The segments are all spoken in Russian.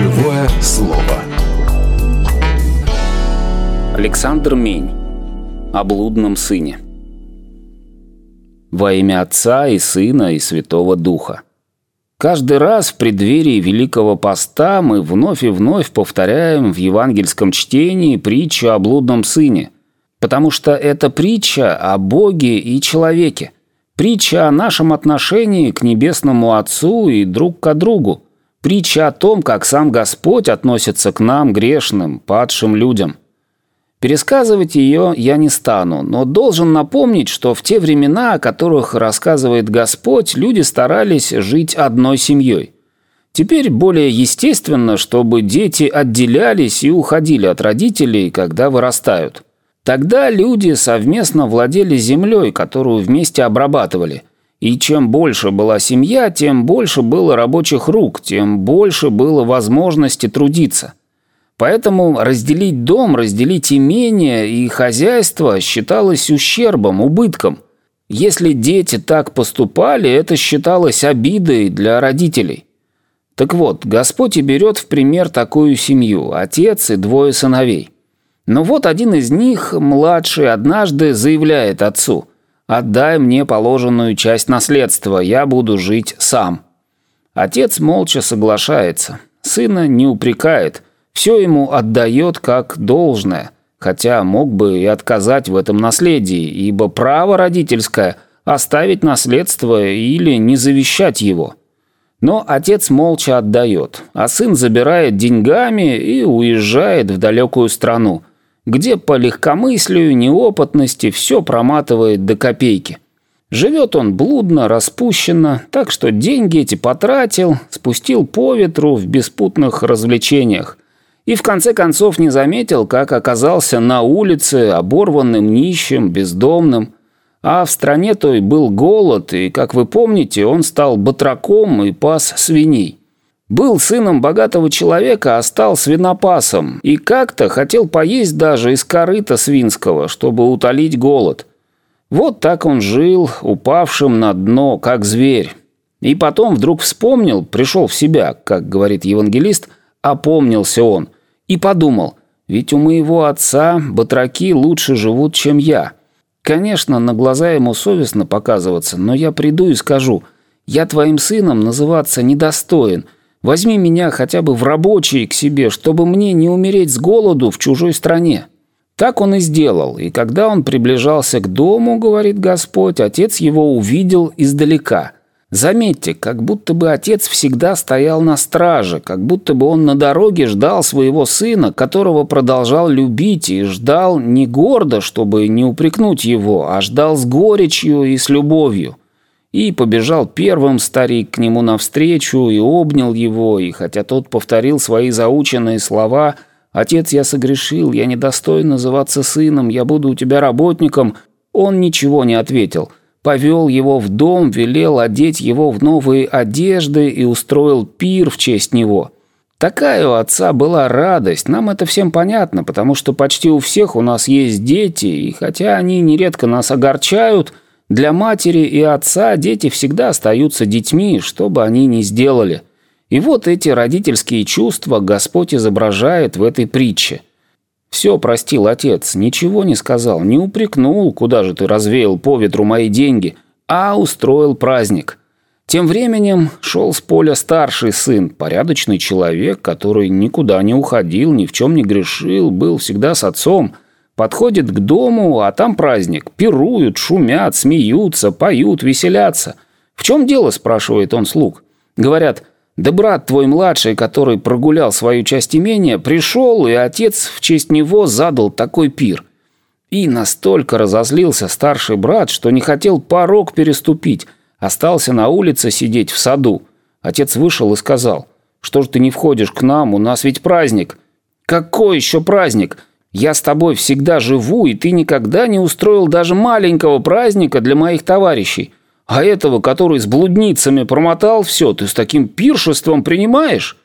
Живое слово. Александр Мень. О блудном сыне. Во имя Отца и Сына и Святого Духа. Каждый раз в преддверии Великого Поста мы вновь и вновь повторяем в евангельском чтении притчу о блудном сыне, потому что это притча о Боге и человеке, притча о нашем отношении к Небесному Отцу и друг к другу, притча о том, как сам Господь относится к нам, грешным, падшим людям. Пересказывать ее я не стану, но должен напомнить, что в те времена, о которых рассказывает Господь, люди старались жить одной семьей. Теперь более естественно, чтобы дети отделялись и уходили от родителей, когда вырастают. Тогда люди совместно владели землей, которую вместе обрабатывали. И чем больше была семья, тем больше было рабочих рук, тем больше было возможности трудиться. Поэтому разделить дом, разделить имение и хозяйство считалось ущербом, убытком. Если дети так поступали, это считалось обидой для родителей. Так вот, Господь и берет в пример такую семью, отец и двое сыновей. Но вот один из них, младший, однажды заявляет отцу «Отдай мне положенную часть наследства, я буду жить сам». Отец молча соглашается, сына не упрекает – все ему отдает как должное, хотя мог бы и отказать в этом наследии, ибо право родительское – оставить наследство или не завещать его. Но отец молча отдает, а сын забирает деньгами и уезжает в далекую страну, где по легкомыслию, неопытности все проматывает до копейки. Живет он блудно, распущенно, так что деньги эти потратил, спустил по ветру в беспутных развлечениях, и в конце концов не заметил, как оказался на улице оборванным, нищим, бездомным. А в стране той был голод, и, как вы помните, он стал батраком и пас свиней. Был сыном богатого человека, а стал свинопасом, и как-то хотел поесть даже из корыта свинского, чтобы утолить голод. Вот так он жил, упавшим на дно, как зверь. И потом вдруг вспомнил, пришел в себя, как говорит евангелист, опомнился он – и подумал, ведь у моего отца батраки лучше живут, чем я. Конечно, на глаза ему совестно показываться, но я приду и скажу, я твоим сыном называться недостоин. Возьми меня хотя бы в рабочие к себе, чтобы мне не умереть с голоду в чужой стране. Так он и сделал, и когда он приближался к дому, говорит Господь, отец его увидел издалека – Заметьте, как будто бы отец всегда стоял на страже, как будто бы он на дороге ждал своего сына, которого продолжал любить, и ждал не гордо, чтобы не упрекнуть его, а ждал с горечью и с любовью. И побежал первым старик к нему навстречу и обнял его, и хотя тот повторил свои заученные слова «Отец, я согрешил, я недостоин называться сыном, я буду у тебя работником», он ничего не ответил – повел его в дом, велел одеть его в новые одежды и устроил пир в честь него. Такая у отца была радость, нам это всем понятно, потому что почти у всех у нас есть дети, и хотя они нередко нас огорчают, для матери и отца дети всегда остаются детьми, что бы они ни сделали. И вот эти родительские чувства Господь изображает в этой притче – все простил отец, ничего не сказал, не упрекнул, куда же ты развеял по ветру мои деньги, а устроил праздник. Тем временем шел с поля старший сын, порядочный человек, который никуда не уходил, ни в чем не грешил, был всегда с отцом. Подходит к дому, а там праздник. Пируют, шумят, смеются, поют, веселятся. «В чем дело?» – спрашивает он слуг. Говорят – да брат твой младший, который прогулял свою часть имения, пришел, и отец в честь него задал такой пир. И настолько разозлился старший брат, что не хотел порог переступить, остался на улице сидеть в саду. Отец вышел и сказал, «Что ж ты не входишь к нам, у нас ведь праздник». «Какой еще праздник? Я с тобой всегда живу, и ты никогда не устроил даже маленького праздника для моих товарищей. А этого, который с блудницами промотал все, ты с таким пиршеством принимаешь?»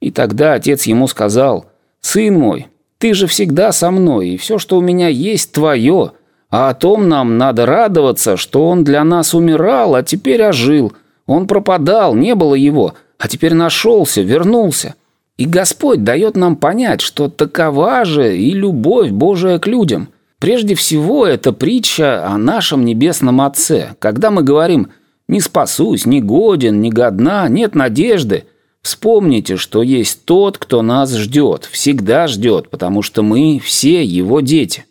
И тогда отец ему сказал, «Сын мой, ты же всегда со мной, и все, что у меня есть, твое. А о том нам надо радоваться, что он для нас умирал, а теперь ожил. Он пропадал, не было его, а теперь нашелся, вернулся. И Господь дает нам понять, что такова же и любовь Божия к людям. Прежде всего, это притча о нашем Небесном Отце. Когда мы говорим «не спасусь, не годен, не годна, нет надежды», вспомните, что есть тот, кто нас ждет, всегда ждет, потому что мы все его дети.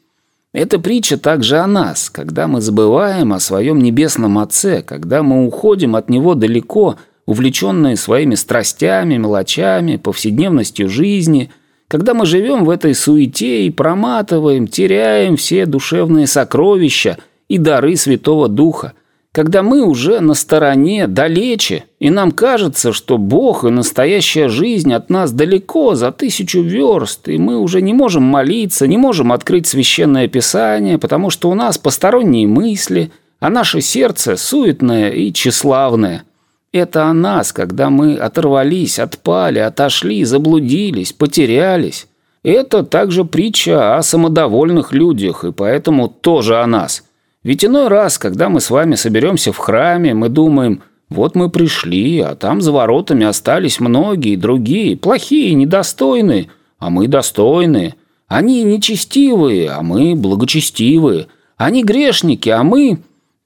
Эта притча также о нас, когда мы забываем о своем Небесном Отце, когда мы уходим от Него далеко, увлеченные своими страстями, мелочами, повседневностью жизни, когда мы живем в этой суете и проматываем, теряем все душевные сокровища и дары Святого Духа, когда мы уже на стороне, далече, и нам кажется, что Бог и настоящая жизнь от нас далеко, за тысячу верст, и мы уже не можем молиться, не можем открыть священное писание, потому что у нас посторонние мысли, а наше сердце суетное и тщеславное. Это о нас, когда мы оторвались, отпали, отошли, заблудились, потерялись. Это также притча о самодовольных людях, и поэтому тоже о нас – ведь иной раз, когда мы с вами соберемся в храме, мы думаем, вот мы пришли, а там за воротами остались многие другие, плохие, недостойные, а мы достойные. Они нечестивые, а мы благочестивые. Они грешники, а мы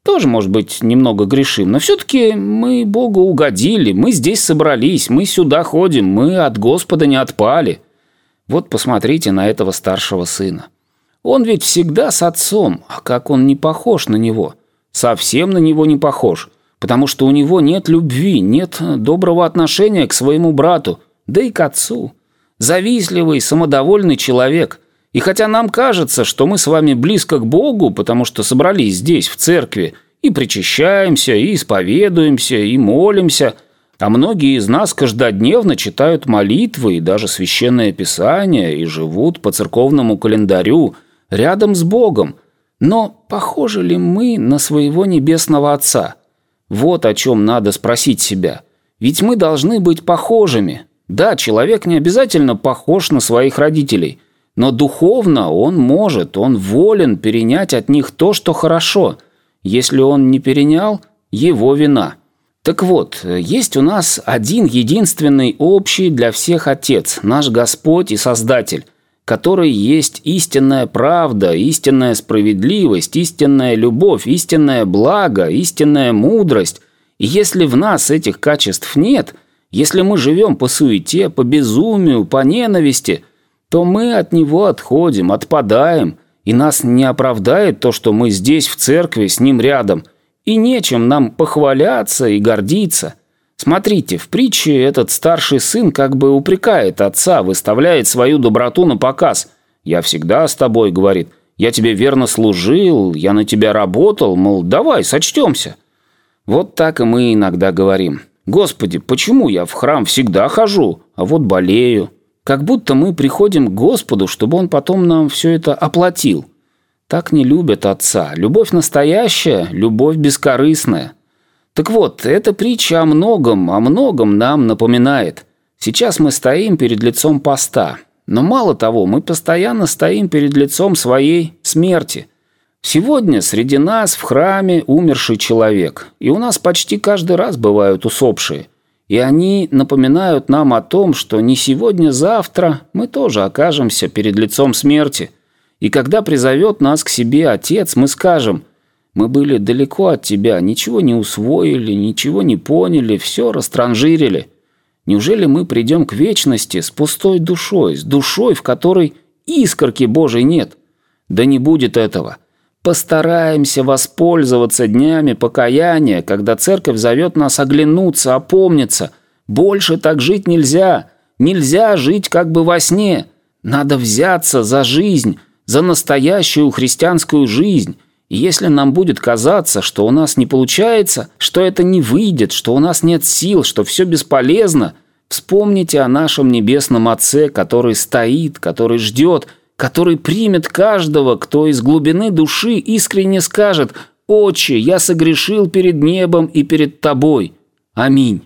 тоже, может быть, немного грешим, но все-таки мы Богу угодили, мы здесь собрались, мы сюда ходим, мы от Господа не отпали. Вот посмотрите на этого старшего сына. Он ведь всегда с отцом, а как он не похож на него? Совсем на него не похож, потому что у него нет любви, нет доброго отношения к своему брату, да и к отцу. Завистливый, самодовольный человек. И хотя нам кажется, что мы с вами близко к Богу, потому что собрались здесь, в церкви, и причащаемся, и исповедуемся, и молимся, а многие из нас каждодневно читают молитвы и даже священное писание и живут по церковному календарю – рядом с Богом. Но похожи ли мы на своего Небесного Отца? Вот о чем надо спросить себя. Ведь мы должны быть похожими. Да, человек не обязательно похож на своих родителей, но духовно он может, он волен перенять от них то, что хорошо. Если он не перенял, его вина. Так вот, есть у нас один единственный общий для всех Отец, наш Господь и Создатель, которой есть истинная правда, истинная справедливость, истинная любовь, истинное благо, истинная мудрость. И если в нас этих качеств нет, если мы живем по суете, по безумию, по ненависти, то мы от него отходим, отпадаем, и нас не оправдает то, что мы здесь в церкви с ним рядом, и нечем нам похваляться и гордиться – Смотрите, в притче этот старший сын как бы упрекает отца, выставляет свою доброту на показ. «Я всегда с тобой», — говорит, — «я тебе верно служил, я на тебя работал, мол, давай, сочтемся». Вот так и мы иногда говорим. «Господи, почему я в храм всегда хожу, а вот болею?» Как будто мы приходим к Господу, чтобы Он потом нам все это оплатил. Так не любят отца. Любовь настоящая, любовь бескорыстная. Так вот, эта притча о многом, о многом нам напоминает. Сейчас мы стоим перед лицом поста. Но мало того, мы постоянно стоим перед лицом своей смерти. Сегодня среди нас в храме умерший человек. И у нас почти каждый раз бывают усопшие. И они напоминают нам о том, что не сегодня-завтра мы тоже окажемся перед лицом смерти. И когда призовет нас к себе Отец, мы скажем – мы были далеко от тебя, ничего не усвоили, ничего не поняли, все растранжирили. Неужели мы придем к вечности с пустой душой, с душой, в которой искорки Божьей нет? Да не будет этого. Постараемся воспользоваться днями покаяния, когда церковь зовет нас оглянуться, опомниться. Больше так жить нельзя. Нельзя жить как бы во сне. Надо взяться за жизнь, за настоящую христианскую жизнь, и если нам будет казаться, что у нас не получается, что это не выйдет, что у нас нет сил, что все бесполезно, вспомните о нашем Небесном Отце, который стоит, который ждет, который примет каждого, кто из глубины души искренне скажет «Отче, я согрешил перед небом и перед Тобой». Аминь.